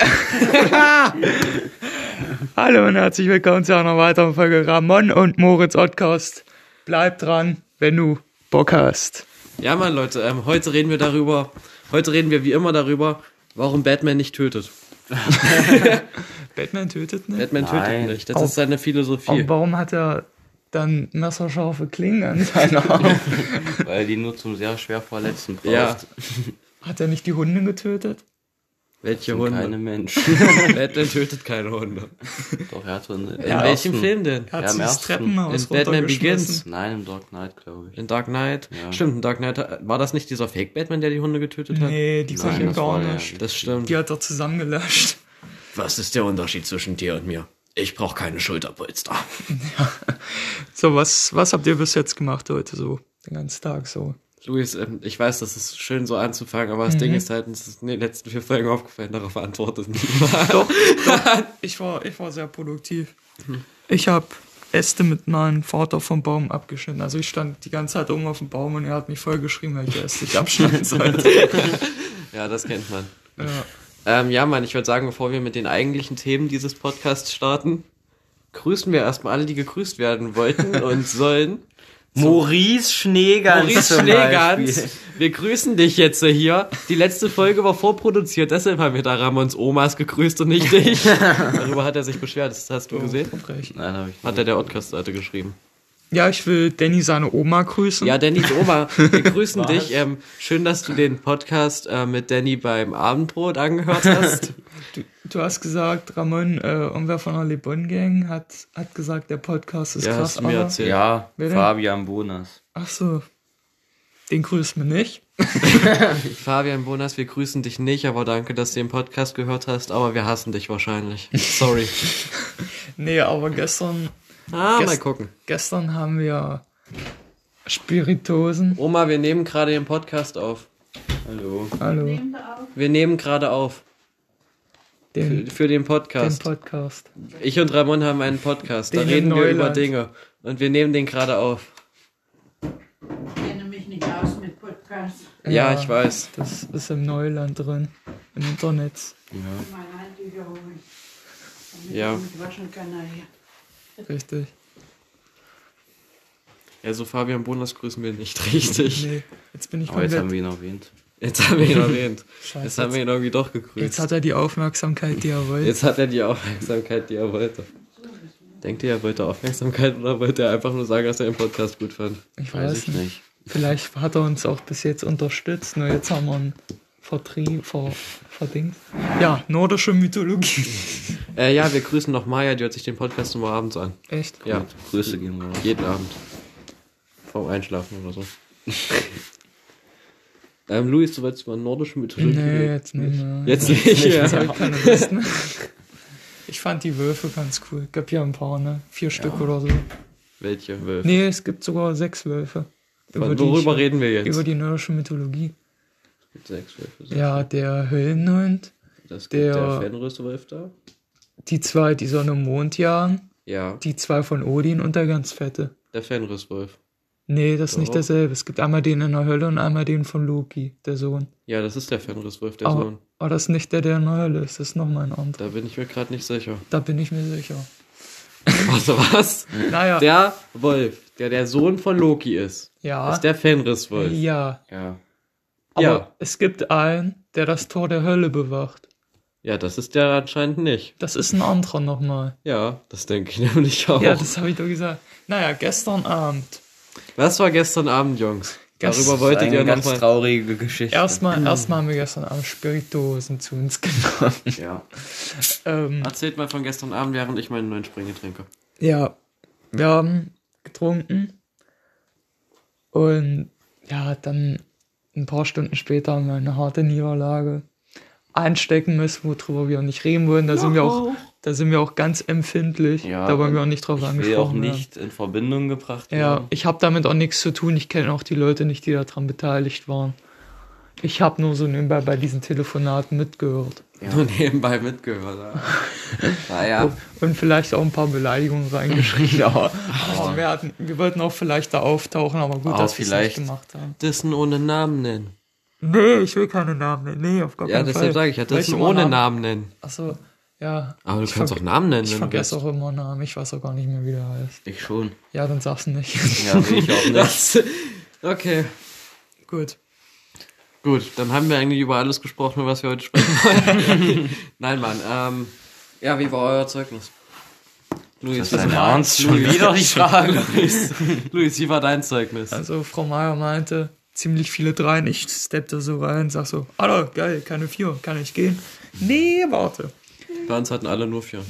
Hallo und herzlich willkommen zu einer weiteren Folge Ramon und Moritz Podcast. Bleib dran, wenn du Bock hast. Ja, Mann, Leute, ähm, heute reden wir darüber, heute reden wir wie immer darüber, warum Batman nicht tötet. Batman tötet nicht. Batman Nein. tötet nicht. Das Auch- ist seine Philosophie. Aber warum hat er dann messerscharfe Klingen an seiner Arm? Weil die nur zum sehr schwer Verletzten braucht. Ja. Hat er nicht die Hunde getötet? Welche Sind keine Hunde? Menschen. Batman tötet keine Hunde. Doch, er hat so eine. In welchem Film denn? Er hat Ja, sie das. Treppenhaus In Batman. Begins. Nein, im Dark Knight, glaube ich. In Dark Knight? Ja. Stimmt, in Dark Knight äh, war das nicht dieser Fake-Batman, der die Hunde getötet hat? Nee, die Nein, das gar nicht. Das stimmt. Die hat er zusammengelöscht. Was ist der Unterschied zwischen dir und mir? Ich brauche keine Schulterpolster. So, was, was habt ihr bis jetzt gemacht heute so? Den ganzen Tag so? Luis, ähm, ich weiß, das ist schön so anzufangen, aber das Ding ist halt, uns ist in den letzten vier Folgen aufgefallen, darauf antwortet niemand. Doch, ich war, ich war sehr produktiv. Ich habe Äste mit meinem Vater vom Baum abgeschnitten. Also ich stand die ganze Zeit oben auf dem Baum und er hat mich voll geschrieben, welche Äste ich abschneiden sollte. Ja, das kennt man. ja. Ähm, ja, Mann, ich würde sagen, bevor wir mit den eigentlichen Themen dieses Podcasts starten, grüßen wir erstmal alle, die gegrüßt werden wollten und sollen. Maurice Schneegans. Maurice Schneegans, wir grüßen dich jetzt hier. Die letzte Folge war vorproduziert, deshalb haben wir da Ramons Omas gegrüßt und nicht dich. Darüber hat er sich beschwert, das hast du gesehen? Recht. Nein, habe ich Hat er der Podcast-Seite geschrieben. Ja, ich will Danny seine Oma grüßen. Ja, Dannys Oma, wir grüßen dich. Ähm, schön, dass du den Podcast äh, mit Danny beim Abendbrot angehört hast. Du, du hast gesagt, Ramon, äh, irgendwer von der Le Bon Gang hat, hat gesagt, der Podcast ist Ja, krass. hast du mir aber- erzählt. Ja, Wer? Fabian Bonas. Ach so. Den grüßen wir nicht. Fabian Bonas, wir grüßen dich nicht, aber danke, dass du den Podcast gehört hast, aber wir hassen dich wahrscheinlich. Sorry. Nee, aber gestern, Ah, Gest- mal gucken. gestern haben wir Spiritosen. Oma, wir nehmen gerade den Podcast auf. Hallo. Hallo. Wir nehmen gerade auf. Für, Den, für den den Podcast. Podcast. Ich und Ramon haben einen Podcast. Da Den in reden wir über. Dinge. Und wir nehmen den gerade auf. Ich kenne mich nicht aus mit Podcasts. Ja, ich weiß. Das ist im Neuland drin. Im Internet. Ja. Mal Handtücher holen. Damit Ja. Richtig. Ja, so Fabian Bonas grüßen wir nicht richtig. Nee, jetzt bin ich Aber jetzt haben wir ihn erwähnt. Jetzt haben wir ihn erwähnt. Scheiße. Jetzt haben wir ihn irgendwie doch gegrüßt. Jetzt hat er die Aufmerksamkeit, die er wollte. Jetzt hat er die Aufmerksamkeit, die er wollte. Denkt ihr, er wollte Aufmerksamkeit oder wollte er einfach nur sagen, dass er den Podcast gut fand? Ich Weiß weiß ich nicht. nicht. Vielleicht hat er uns auch bis jetzt unterstützt, nur jetzt haben wir einen Vertrieb, ver, verdingt. Ja, nordische Mythologie. Äh, ja, wir grüßen noch Maya, die hört sich den Podcast immer abends an. Echt? Ja, Gut, Grüße gehen raus. jeden Abend. Vorm Einschlafen oder so. ähm, Luis, du wolltest mal nordische Mythologie Nee, reden? jetzt nicht mehr. Jetzt nicht, Jetzt ja. habe ich keine Lust mehr. Ich fand die Wölfe ganz cool. Gab ja ein paar, ne? Vier Stück oder so. Welche Wölfe? Nee, es gibt sogar sechs Wölfe. Die worüber ich- reden wir jetzt? Über die nordische Mythologie. Gibt sechs Wölfe. Ja, der Höllenhund, Das gibt der, der- Fenriswolf da. die zwei, die Sonne und Mond jagen, Ja, die zwei von Odin und der ganz fette. der Fenriswolf. Nee, das ist nicht Doch. derselbe. Es gibt einmal den in der Hölle und einmal den von Loki, der Sohn. Ja, das ist der Fenriswolf, der Aber, Sohn. aber das ist nicht der, der in der Hölle ist. Das ist nochmal ein anderer. Da bin ich mir gerade nicht sicher. Da bin ich mir sicher. Also was? Naja, Der Wolf, der der Sohn von Loki ist, ja. ist der Fenriswolf. ja. Ja. Aber Ja. es gibt einen, der das Tor der Hölle bewacht. Ja, das ist der anscheinend nicht. Das ist ein anderer nochmal. Ja, das denke ich nämlich auch. Ja, das habe ich doch gesagt. Naja, gestern Abend. Was war gestern Abend, Jungs? Gest- Darüber wolltet eine ihr ganz traurige Geschichte. Erstmal, erstmal haben wir gestern Abend Spiritosen zu uns genommen. Ja. Ähm, Erzählt mal von gestern Abend, während ich meinen neuen Springe trinke. ja, wir haben getrunken. Und ja, dann ein paar Stunden später haben wir eine harte Niederlage einstecken müssen, worüber wir auch nicht reden wollen. Da sind wir auch, da sind wir auch ganz empfindlich. Ja, da wollen wir auch nicht drauf Ich will auch angesprochen werden. nicht in Verbindung gebracht Ja, werden. ich habe damit auch nichts zu tun. Ich kenne auch die Leute nicht, die daran beteiligt waren. Ich habe nur so nebenbei bei diesen Telefonaten mitgehört. Nur nebenbei mitgehört. Ja. Naja, Und vielleicht auch ein paar Beleidigungen reingeschrieben. aber aber wir, hatten, wir wollten auch vielleicht da auftauchen, aber gut, Aber dass wir es nicht gemacht haben. Dissen ohne Namen nennen. Nee, ich will keine Namen nennen. Nee, auf gar Ja, keinen Fall. deshalb sage ich, ihn immer ohne Namen nennen. Achso, ja. Aber du Ich kannst auch Namen nennen, Ich vergesse auch immer Namen. Ich weiß auch gar nicht mehr, wie der heißt. Ich schon. Ja, dann sag's nicht. Ja, will ich auch nicht. Okay. Gut. Gut, dann haben wir eigentlich über alles gesprochen, über was wir heute sprechen wollen. Nein, Mann. Ähm, ja, wie war euer Zeugnis? Luis, Das ist dein Ernst? Schon wieder die Frage. Luis, Luis, wie war dein Zeugnis? Also, Frau Meier meinte, ziemlich viele Dreien. Ich steppte so rein, sag so, Alter, geil, keine vier, kann ich gehen? Nee, warte. Bei uns hatten alle nur vier.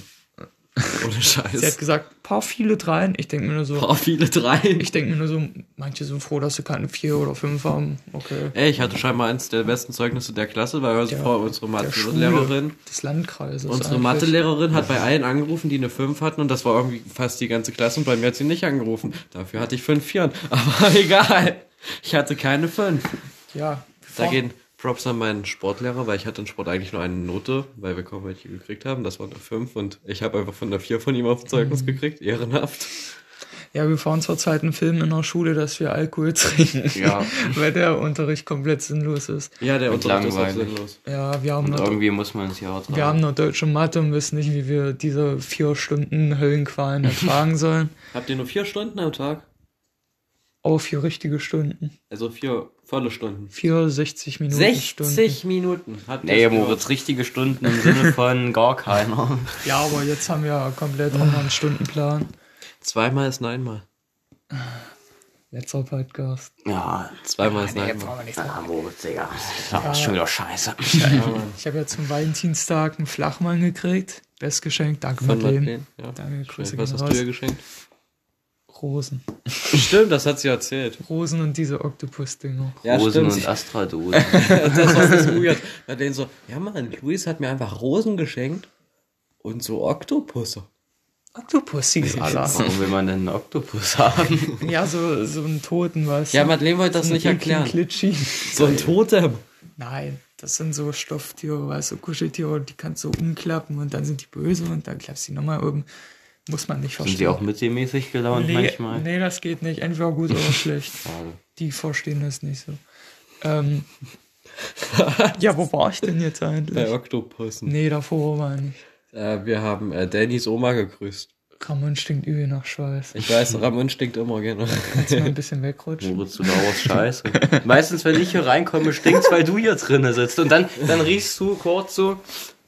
Ohne Sie hat Scheiß. gesagt, paar viele Dreien. Ich denke mir nur so, Boah, viele Dreien. ich denke mir nur so, manche sind froh, dass sie keine vier oder fünf haben. Okay. Ey, ich hatte scheinbar eins der besten Zeugnisse der Klasse, weil Der- vor unsere Mathelehrerin, des Landkreises. unsere eigentlich. Mathelehrerin hat bei allen angerufen, die eine 5 hatten und das war irgendwie fast die ganze Klasse und bei mir hat sie nicht angerufen. Dafür hatte ich 5 Vieren. Aber egal. Ich hatte keine 5. Ja. Da gehen Props an meinen Sportlehrer, weil ich hatte in Sport eigentlich nur eine Note, weil wir kaum welche gekriegt haben. Das war eine 5 und ich habe einfach von der 4 von ihm auf Mhm. Zeugnis gekriegt. Ehrenhaft. Ja, wir fahren zurzeit einen Film in der Schule, dass wir Alkohol trinken. Ja. Weil der Unterricht komplett sinnlos ist. Ja, der Und Unterricht ist auch langweilig. sinnlos. Ja, wir haben, Und noch, irgendwie muss man es ja auch wir haben noch deutsche Mathe und wissen nicht, wie wir diese vier Stunden Höllenqualen ertragen sollen. Habt ihr nur 4 Stunden am Tag? Aber vier richtige Stunden. Also 4 volle Stunden. Vier 60 Minuten 60 Minuten. Hat Nee, das Moritz, richtige Stunden im Sinne von gar keiner. Ja, aber jetzt haben wir ja komplett anderen Stundenplan. Zweimal ist neunmal. Letzter Podcast. Ja, Zweimal ist neunmal. brauchen wir ah, Moritz, Digga. Das ist schon wieder scheiße. Ich habe ja zum Valentinstag einen Flachmann gekriegt. Bestgeschenk, danke Von Madeleine. Madeleine. Ja. Danke, Grüße Was gehen hast raus. du ihr geschenkt? Rosen. Stimmt, das hat sie erzählt. Rosen und diese Oktopus-Dinger. Ja, Rosen stimmt. und Astradosen. das war das weird. Madeleine so, ja Mann, Luis hat mir einfach Rosen geschenkt und so Oktopusse. Oktopussis. Warum will man denn einen Oktopus haben? ja, so, so einen Toten, was? Ja, Madeleine wollte das nicht erklären. Klitschi. So ein Totem. Nein, das sind so Stofftiere, weißt du, Kuscheltiere, die kannst du umklappen und dann sind die böse und dann klappst du die nochmal oben. Muss man nicht Sind verstehen. sie auch mittelmäßig gelaunt nee, manchmal? nee, das geht nicht. Entweder gut oder schlecht. Schade. Die verstehen das nicht so. Ähm, ja, wo war ich denn jetzt eigentlich? Bei Oktopussen. Nee, davor war ich nicht. Äh, wir haben äh, Dannys Oma gegrüßt. Ramon stinkt übel nach Schweiß. Ich weiß, Ramon stinkt immer gerne. Kannst du mal ein bisschen wegrutschen? Moritz, du dauerst scheiße. Meistens, wenn ich hier reinkomme, stinkt's, weil du hier drinnen sitzt. Und dann, dann riechst du kurz so,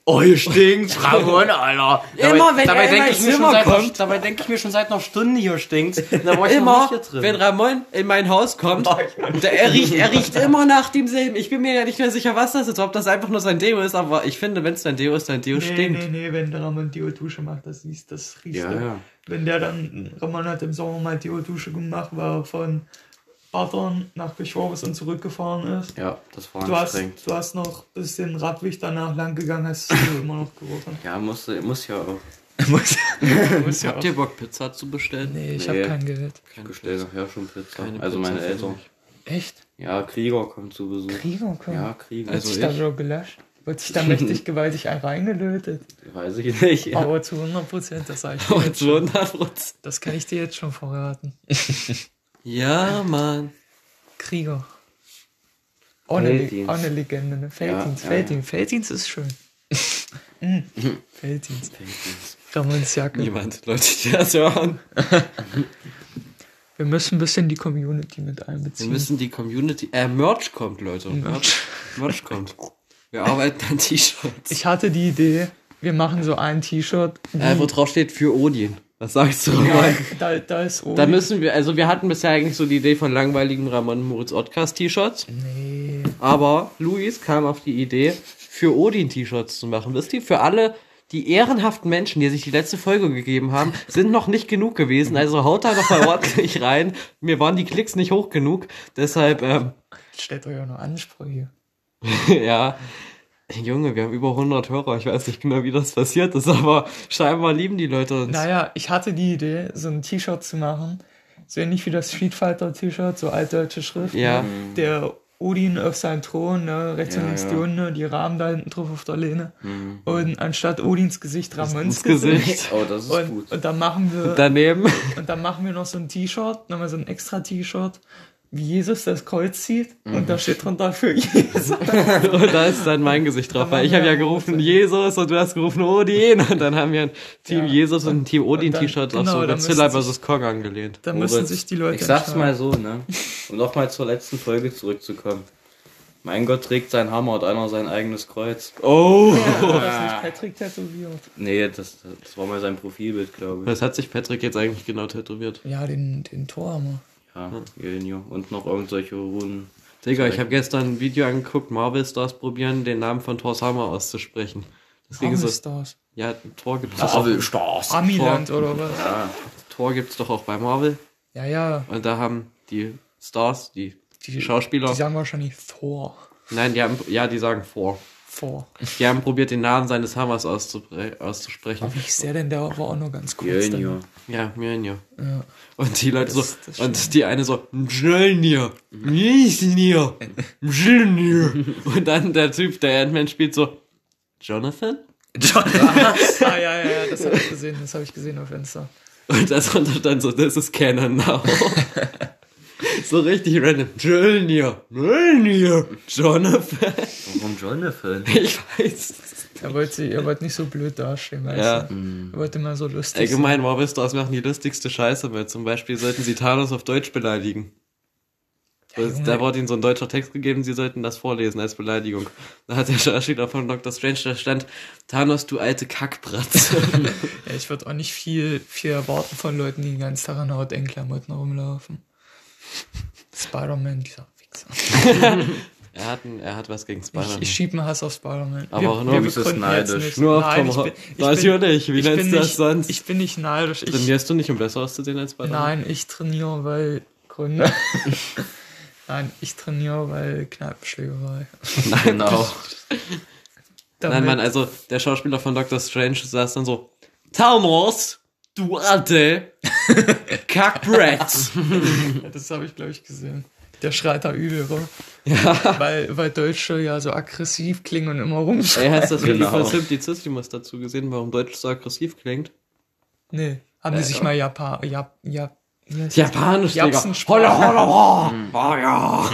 oh, hier stinkt's, Ramon, Alter. Immer, wenn er in denk mein ich mir schon seit, kommt. Dabei denke ich mir schon seit einer Stunde, hier stinkt's. Da war ich noch Immer, hier drin. wenn Ramon in mein Haus kommt, der, er, riecht, er riecht immer nach demselben. Ich bin mir ja nicht mehr sicher, was das ist, ob das einfach nur sein Deo ist, aber ich finde, wenn es dein Deo ist, dein Deo Nee, stinkt. nee, nee, wenn der Ramon Dio-Dusche macht, das siehst das riecht Ja, ja. Wenn der dann, Ramon hat im Sommer mal Dio-Dusche gemacht, war von Battern nach und zurückgefahren ist. Ja, das war Du hast, anstrengend. du hast noch bis den Radweg danach lang gegangen, hast du immer noch gerochen. Ja, muss, muss ja auch. muss, muss ja Habt ihr Bock, Pizza zu bestellen? Nee, ich Nee. habe kein Geld. Ich bestelle nachher schon Pizza. Keine also Pizza meine Eltern. Echt? Ja, Krieger kommt zu Besuch. Krieger kommen. Ja, Krieger. Also Wird sich da ich? wieder gelöscht? Wird sich da mächtig gewaltig ein reingelötet? Weiß ich nicht. Ja. Aber zu 100 Prozent, das sag ich dir jetzt schon. 200 Prozent. Das kann ich dir jetzt schon verraten. Ja, Mann. Krieger. Felddienst. auch eine Legende, ne? Felddienst, Ja, ja, Felddienst. Felddienst ist schön. mm. Felddienst. Ramons Jacke. Niemand, Leute, die das hören. Wir müssen ein bisschen die Community mit Wir einbeziehen. müssen die Community. Äh, Merch kommt, Leute. Merch, Merch kommt. Wir arbeiten an T-Shirts. Ich hatte die Idee, wir machen so ein T-Shirt. Äh, wo drauf steht für Odin. Was sagst du? ja, Roman? da, da ist oben. Da müssen wir, also wir hatten bisher eigentlich so die Idee von langweiligen Ramon Moritz Ottcast T-Shirts. nee. Aber Luis kam auf die Idee, für Odin T-Shirts zu machen. Wisst ihr, für alle die ehrenhaften Menschen, die sich die letzte Folge gegeben haben, sind noch nicht genug gewesen. Also haut da noch mal ordentlich rein. Mir waren die Klicks nicht hoch genug. Deshalb, ähm, Stellt euch ja noch Ansprüche. ja. Junge, wir haben über 100 Hörer. Ich weiß nicht genau, wie das passiert ist, aber scheinbar lieben die Leute uns. Naja, ich hatte die Idee, so ein T-Shirt zu machen. So ähnlich wie das Street Fighter T-Shirt, so altdeutsche Schrift. Ja. Ne? Der Odin auf seinem Thron, ne? rechts und Ja, links ja. die Hunde, die Rahmen da hinten drauf auf der Lehne. Und anstatt Odins Gesicht Ramons ins Gesicht. Gesicht. Oh, das ist Und, gut. und dann machen wir Daneben. und dann machen wir noch so ein T-Shirt, nochmal so ein extra T-Shirt wie Jesus das Kreuz zieht und da steht drunter für Jesus. Und da ist dann mein Gesicht drauf, weil ich habe ja gerufen Jesus und du hast gerufen Odin und dann haben wir ein Team Ja. Jesus und ein Team Odin dann- T-Shirt auf genau, so da Godzilla vs. Kong angelehnt. Da müssen Moritz, sich die Leute Ich sag's mal so, ne? Um nochmal zur letzten Folge zurückzukommen. Mein Gott trägt seinen Hammer und einer sein eigenes Kreuz. Oh! War das nicht Patrick tätowiert? Nee, das, das war mal sein Profilbild, glaube ich. Was hat sich Patrick jetzt eigentlich genau tätowiert? Ja, den, den Torhammer. Ja, Genio. Und noch irgendwelche Runen. Digga, ich habe gestern ein Video angeguckt, Marvel Stars probieren, den Namen von Thors Hammer auszusprechen. Das ging so, Stars. ja, Thor gibt's doch auch, Stars. Amiland oder was? Ja, Thor gibt's doch auch bei Marvel. Ja, ja. Und da haben die Stars, die, die, Die- Schauspieler, Die sagen wahrscheinlich Thor. nein, die haben, ja, die sagen Thor. Thor. Die haben probiert, den Namen seines Hammers auszuspre auszusprechen. Wie ist der denn? Der war auch nur ganz kurz. Genio. Ja, Mjölnir. Ja. Und die Leute Das- so, das und die eine so, Mjölnir, Mjölnir, Mjölnir. Und dann der Typ, der Ant-Man spielt so, Jonathan? John. ah, ja, ja, ja, das habe ich gesehen. Das habe ich gesehen auf Insta. Und das stand so, this is canon now. so richtig random. Mjölnir, Mjölnir, Jonathan. Warum Jonathan? Ich weiß. Er wollte, er wollte nicht so blöd dastehen, weißt Ja. du? Er wollte immer so lustig Allgemein, Marvel Stars machen die lustigste Scheiße, weil zum Beispiel sollten sie Thanos auf Deutsch beleidigen. Ja, da wurde ihnen so ein deutscher Text gegeben, sie sollten das vorlesen als Beleidigung. Da hat der Schauspieler von Dr. Strange, da stand, Thanos, du alte Kackbratze. sein. Ja, ich würde auch nicht viel, viel erwarten von Leuten, die den ganzen Tag in Hautengklamotten rumlaufen. Spider-Man, dieser Wichser. er, hat ein, er hat was gegen Ich, Spider-Man. ich schiebe einen Hass auf Spider-Man. Aber auch nur, du bist neidisch. nicht. Nur auf Nein, Tom ich bin, Holland. ich bin, Natürlich, wie ich nennst du das nicht, sonst? Ich bin nicht neidisch. Ich, Trainierst du nicht, um besser auszusehen als Spider-Man? nein, ich trainiere, weil Gründe. nein, ich trainiere, weil Kneipenschlägerei. Genau. Damit, Nein, Mann, also der Schauspieler von Dr. Strange saß dann so, Thanos, du alte Kackbratz. Ja, das habe ich, glaube ich, gesehen. Der schreit da übel rum. Ja. Weil, weil Deutsche ja so aggressiv klingen und immer Ey, rumschreien. hast du das Video Genau. von Simplicissimus dazu gesehen, warum Deutsch so aggressiv klingt? Nee, haben die sich mal Japan, Jap, Jap? Japanisch. Holla, holla, holla. Oh, ja.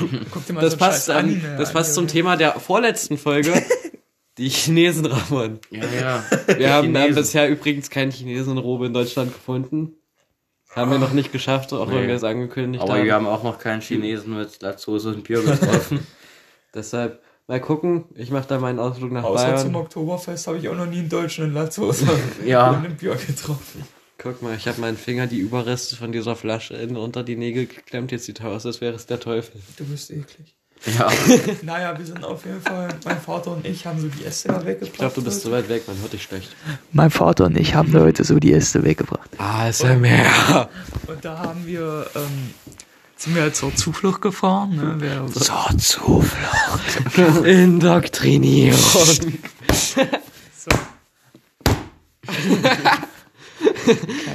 Dir mal Das passt, Anime das an, passt zum. Thema der vorletzten Folge. Die Chinesen, Ramon. Ja, ja. Wir haben Chinesen. bisher übrigens keinen Chinesenrobe in Deutschland gefunden. Haben wir noch nicht geschafft, auch wenn Nee. wir es angekündigt Aber haben. wir haben auch noch keinen Chinesen mit Latzhose und Bier getroffen. Deshalb, mal gucken. Ich mache da meinen Ausflug nach Außer zum Bayern. Oktoberfest habe ich auch noch nie einen Deutschen in Latzhose Ja. und im Bier getroffen. Guck mal, ich habe meinen Finger die Überreste von dieser Flasche in, unter die Nägel geklemmt. Jetzt sieht aus, als wäre es der Teufel. Du bist eklig. Ja. Naja, wir sind auf jeden Fall, mein Vater und ich haben so die Äste da weggebracht. Ich glaube, du bist zu weit weg, man hört dich schlecht. Mein Vater und ich haben da heute so die Äste weggebracht. ASMR. Und da haben wir, ähm, sind wir halt zur Zuflucht gefahren, ne? Wir, Zur Zuflucht. Indoktrinieren. so.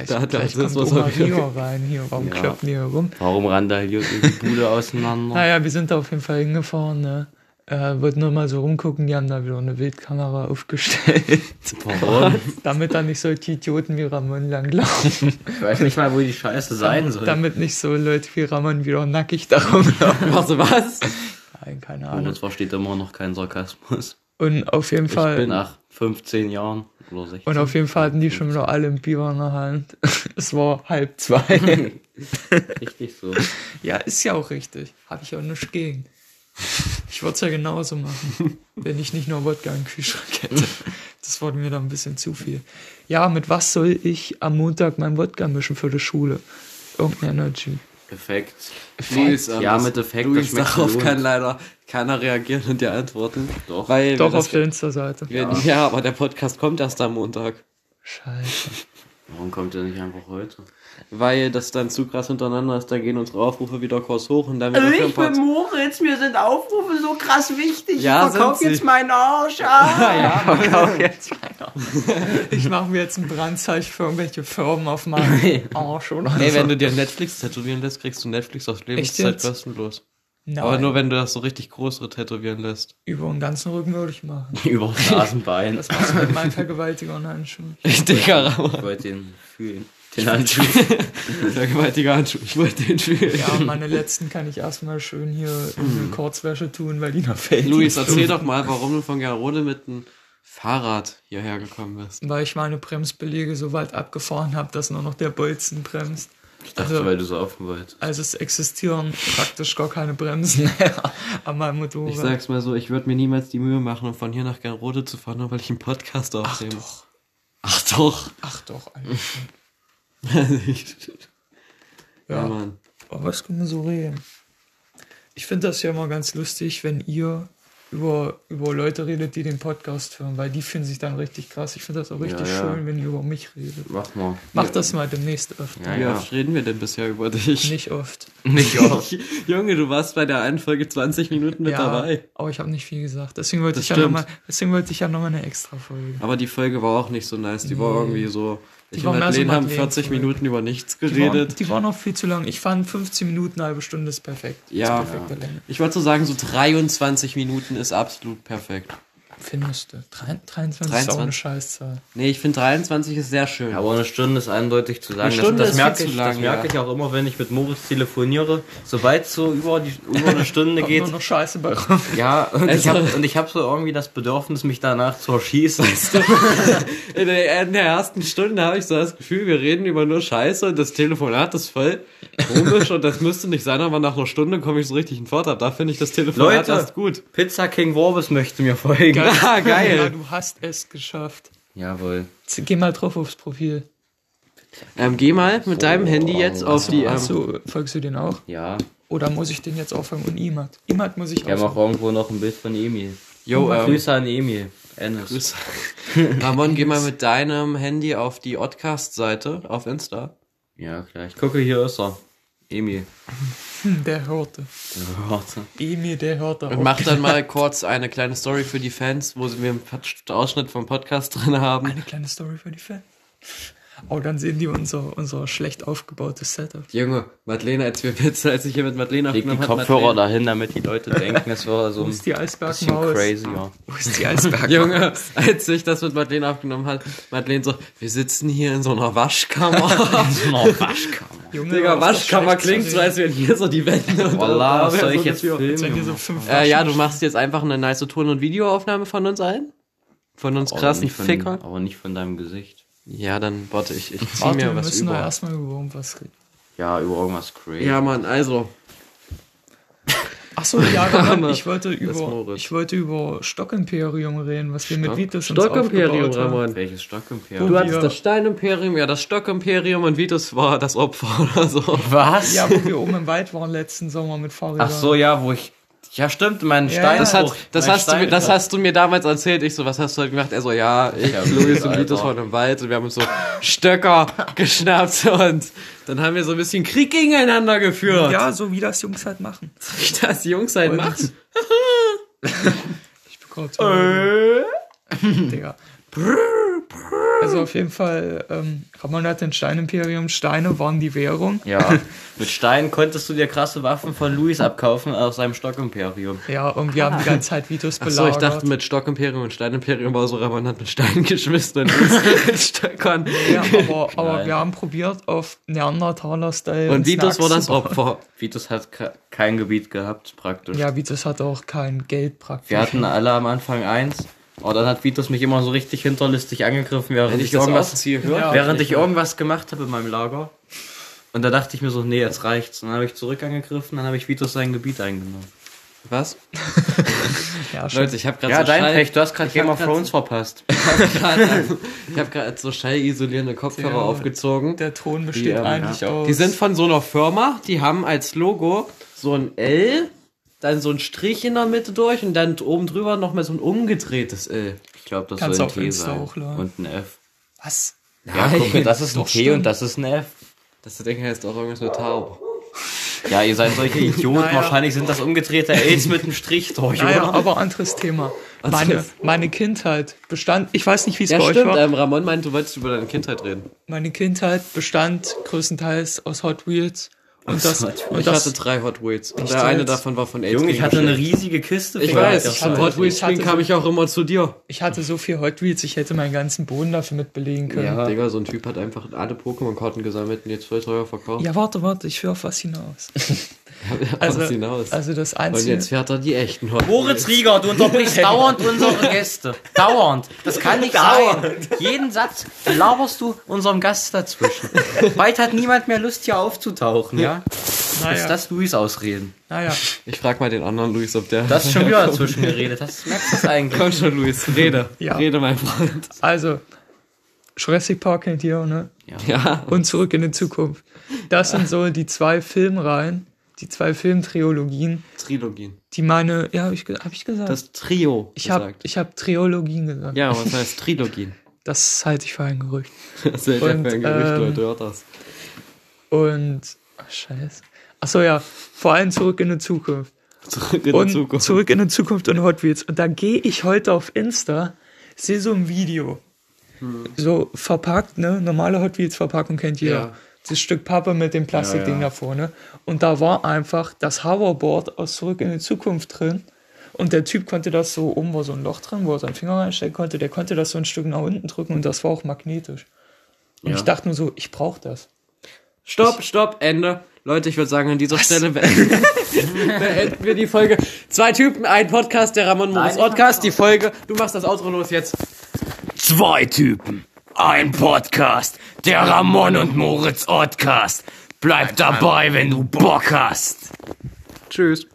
Da hat gleich das, kommt was Oma Rio rein hier. Warum Ja. klopfen die hier rum? Warum randaliert die Bude auseinander? Naja, wir sind da auf jeden Fall hingefahren, ne? Äh, wollten nur mal so rumgucken, die haben da wieder eine Wildkamera aufgestellt. Warum? damit da nicht solche Idioten wie Ramon langlaufen. Ich weiß nicht mal, wo die Scheiße sein soll. damit nicht so Leute wie Ramon wieder nackig da rumlaufen. Warte, was? Nein, keine Und Ahnung. es versteht immer noch kein Sarkasmus. Und auf jeden Ich Fall. bin nach 15 Jahren oder 16. Und auf jeden Fall hatten die schon wieder alle ein Bier in der Hand. Es war halb zwei. Richtig so. ja, ist ja auch richtig. Habe ich auch nichts gegen. Ich würde es ja genauso machen, wenn ich nicht nur Wodka im Kühlschrank hätte. Das wurde mir dann ein bisschen zu viel. Ja, mit was soll ich am Montag mein Wodka mischen für die Schule? Irgendein Energy. Effekt. Luis, Ja, mit Effekt, Luis, darauf kann leider keiner reagieren und dir antworten. Doch. Weil Doch auf der Insta-Seite. wir, ja. aber der Podcast kommt erst am Montag. Scheiße. Warum kommt der nicht einfach heute? Weil das dann zu krass hintereinander ist, da gehen unsere Aufrufe wieder kurz hoch und dann Also wieder für ein Pod- Moritz, mir sind Aufrufe so krass wichtig. Ja, ich verkauf sind sie. jetzt meinen Arsch. Ah. Verkauf jetzt meinen Arsch. Ich mache mir jetzt ein Brandzeichen für irgendwelche Firmen auf meinen Arsch oder Ey, wenn du dir Netflix tätowieren lässt, kriegst du Netflix auf Lebenszeit kostenlos. Nein, Aber nur wenn du das so richtig größere tätowieren lässt. über den ganzen Rücken würde ich machen. Über das Nasenbein. Das machst du mit meinen Vergewaltigern Handschuhen. Ich Ramon. Ich wollte ihn fühlen. Den Handschuh. Vergewaltiger Handschuh. Ich wollte den fühlen. Ja, meine letzten kann ich erstmal schön hier in die Kurzwäsche tun, weil die noch fällt. Luis, erzähl doch mal, warum du von Gerode mit einem Fahrrad hierher gekommen bist. Weil ich meine Bremsbeläge so weit abgefahren habe, dass nur noch der Bolzen bremst. Ich dachte, Also- weil du so offen wolltest. Also es existieren praktisch gar keine Bremsen mehr an meinem Motorrad. Ich sag's mal so, ich würde mir niemals die Mühe machen, um von hier nach Gerode zu fahren, nur weil ich einen Podcast Ach aufnehme. doch, Ach doch. ach doch, eigentlich. ja, Ja, Mann. aber was können wir so reden? Ich finde das ja immer ganz lustig, wenn ihr über, über Leute redet, die den Podcast hören, weil die finden sich dann richtig krass. Ich finde das auch richtig ja. schön, wenn ihr über mich redet. Mach mal. Macht das mal demnächst öfter. Ja, Wie ja. oft reden wir denn bisher über dich? Nicht oft. Nicht auch. Junge, du warst bei der einen Folge 20 Minuten mit ja, dabei. aber ich habe nicht viel gesagt. Deswegen wollte Das ich ja stimmt. nochmal, deswegen wollte ich ja noch mal eine extra Folge. Aber die Folge war auch nicht so nice. Die war Nee. irgendwie so. Ich war und mehr so Madeleine haben Madeleine 40 Folge. Minuten über nichts Die waren, geredet. die waren noch viel zu lang. Ich fand 15 Minuten, eine halbe Stunde ist perfekt. Ja. Ist perfekte Länge. Ich wollte so sagen, so 23 Minuten ist absolut perfekt. Findest du? Drei- 23, ist auch eine 23. Scheißzahl. Nee, ich finde 23 ist sehr schön. Ja, aber eine Stunde ist eindeutig zu sagen. Eine Stunde das, ist das merke ich, lang, das merke ja. ich auch immer, wenn ich mit Moritz telefoniere. Sobald es so über, die, über eine Stunde geht, nur noch Scheiße bei rum. ja, und ich Also- ich habe so irgendwie das Bedürfnis, mich danach zu erschießen. In der, in der ersten Stunde habe ich so das Gefühl, wir reden über nur Scheiße und das Telefonat ist voll komisch und das müsste nicht sein, aber nach einer Stunde komme ich so richtig in Fort ab. Da finde ich das Telefonat Leute. erst gut. Pizza King Worbes möchte mir folgen. Ah, Ja, geil. du hast es geschafft. Jawohl. Geh mal drauf aufs Profil. Ähm, geh mal mit deinem Handy jetzt auf die. Ähm, Achso, folgst du den auch? Ja. Oder muss ich den jetzt auffangen? Und Imad? Imad muss ich Wir haben auch irgendwo noch ein Bild von Emil. yo, ähm, Grüße an Emil. Ennis. Grüße. Ramon, geh mal mit deinem Handy auf die Oddcast-Seite auf Insta. Ja, klar. Ich gucke, hier ist er. Emil. Der hörte. Warte. Emil, der hörte Und mach dann mal kurz eine kleine Story für die Fans, wo wir einen Ausschnitt vom Podcast drin haben. Eine kleine Story für die Fans. Oh, dann sehen die unser, unser schlecht aufgebautes Setup. Junge, Madeleine, als wir Pizza, als ich hier mit Madeleine Leg die aufgenommen habe. Kopfhörer dahin, damit die Leute denken, es wäre so Wo ein ist die bisschen crazy, ja. Wo ist die Eisbergmaus? Junge, als ich das mit Madeleine aufgenommen hat, Madeleine so, wir sitzen hier in so einer Waschkammer. Junge, Digga, hör auf, das Waschkammer schlecht zu klingt so, als wären hier so die Wände. Da wär soll so ich jetzt so filmen? fünf Äh, ja, du machst jetzt einfach eine nice Ton- und Videoaufnahme von uns allen? Von uns Aber krassen nicht von, Ficker? Aber nicht von deinem Gesicht. Ja, dann, warte, ich, ich zieh Warte, wir mir was müssen doch über. erstmal über irgendwas reden. Ja, über irgendwas crazy. Ja, Mann, also. Achso, ja, Hammer. ich wollte über, ich wollte über Stockimperium reden, was wir mit Stock- Vitus uns Stockimperium. Ramon. Welches Stockimperium? Du hattest wir- das Steinimperium, ja, das Stockimperium und Vitus war das Opfer oder so. Was? Ja, wo wir oben im Wald waren letzten Sommer mit Fahrrädern. Ach so, ja, wo ich. Ja, stimmt, mein Ja, Stein. Das, hat, das, mein hast du, mir- das Stein- hast du mir damals erzählt. Ich so, was hast du heute gemacht? Er so, ja, ich, Ja, Luis und. Vitus waren im Wald und wir haben uns so Stöcker geschnappt und dann haben wir so ein bisschen Krieg gegeneinander geführt. Ja, so wie das Jungs halt machen. Wie das Jungs halt Und- machen. Ich bekomme zu. Digga. Also auf jeden Fall, ähm, Ramon hat den Steinimperium. Steine waren die Währung. Ja, mit Stein konntest du dir krasse Waffen von Luis abkaufen aus seinem Stockimperium. Ja, und wir haben die ganze Zeit Vitus belagert. so, ich dachte mit Stockimperium und Steinimperium war so, Ramon hat mit Steinen geschmissen und Luis mit Stöckern. ja, aber, aber wir haben probiert auf Neandertaler-Style. Und Vitus war das. Opfer. Vitus hat ke- kein Gebiet gehabt, praktisch. Ja, Vitus hat auch kein Geld praktisch. Wir hatten alle am Anfang eins. Aber dann hat Vitus mich immer so richtig hinterlistig angegriffen, während Wenn ich, ich irgendwas, hört Ja. während ich irgendwas gemacht habe in meinem Lager. Und da dachte ich mir so, nee, jetzt reicht's. Und dann habe ich zurück angegriffen, dann habe ich Vitus sein Gebiet eingenommen. Was? ja, schon. Leute, ich habe gerade Ja, so dein Schall, Pech, du hast gerade Game of Thrones verpasst. ich habe gerade so schallisolierende Kopfhörer Ja. aufgezogen. Der Ton besteht ähm, eigentlich aus. Die sind von so einer Firma, die haben als Logo so ein L, dann so ein Strich in der Mitte durch und dann oben drüber nochmal so ein umgedrehtes L. Ich glaube, das Kannst soll ein T Insta sein. hochladen. Und ein F. Was? Ja, guck mal, das ist ein Doch, T stimmt. und das ist ein F. Das Ding heißt auch irgendwas mit Tau. Ja, ihr seid solche Idioten. Naja. Wahrscheinlich sind das umgedrehte Ls mit einem Strich durch, Naja, oder? aber anderes Thema. Meine, meine Kindheit bestand, ich weiß nicht, wie es Ja, bei euch stimmt. war. Ähm, Ramon meint, du wolltest über deine Kindheit reden. Meine Kindheit bestand größtenteils aus Hot Wheels Und das, und Ich das hatte drei Hot Wheels. Und der eine davon war von AIDS. Junge, ich hatte eine riesige Kiste. Ich weiß, ich ich hatte Hot Wheels ich Spielen so- kam ich auch immer zu dir. ich hatte so viel Hot Wheels, ich hätte meinen ganzen Boden dafür mit belegen können. Ja. Digga, so ein Typ hat einfach alle Pokémon-Karten gesammelt und jetzt voll teuer verkauft. Ja, warte, warte, ich will auf was hinaus. also, Also, hinaus. also das und Einzige. jetzt fährt er die echten Hot Moritz Rieger, du unterbrichst dauernd unsere Gäste. Dauernd. Das kann nicht sein. Jeden Satz laberst du unserem Gast dazwischen. Bald hat niemand mehr Lust, hier aufzutauchen, ja? Naja, Ist das Luis Ausreden? naja. Ich frag mal den anderen Luis, ob der. Das ist schon wieder dazwischen geredet. Das merkst du das eigentlich. Komm schon, Luis, rede. Ja. Rede, mein Freund. Also, Jurassic Park kennt ihr, ne? Ja. Und Zurück in die Zukunft. Das sind so die zwei Filmreihen, die zwei Filmtriologien, Trilogien. die meine, ja, habe ich, hab ich gesagt. Das Trio. ich habe ich hab Triologien gesagt. Ja, was heißt Trilogien? Das halte ich für ein Gerücht. Das hält ja Und, für ein Gerücht, ähm, Leute, hört das. Und, ach, scheiße. Ach so, ja, vor allem Zurück in die Zukunft. Zurück in und die Zukunft. Zurück in die Zukunft und Hot Wheels. Und da gehe ich heute auf Insta, sehe so ein Video. Hm. So verpackt, ne? Normale Hot Wheels Verpackung kennt jeder. Ja. Das Stück Pappe mit dem Plastikding Ja, ja. da vorne. Und da war einfach das Hoverboard aus Zurück in die Zukunft drin. Und der Typ konnte das so, oben war so ein Loch drin, wo er seinen Finger reinstecken konnte. Der konnte das so ein Stück nach unten drücken und das war auch magnetisch. Und Ja. ich dachte nur so, ich brauche das. Stopp, stopp, Ende. Leute, ich würde sagen, an dieser Stelle be beenden wir die Folge. Zwei Typen, ein Podcast, der Ramon Moritz Podcast. Die Folge, du machst das Outro los jetzt. Zwei Typen, ein Podcast, der Ramon und Moritz Podcast. Bleib dabei, wenn du Bock hast. Tschüss.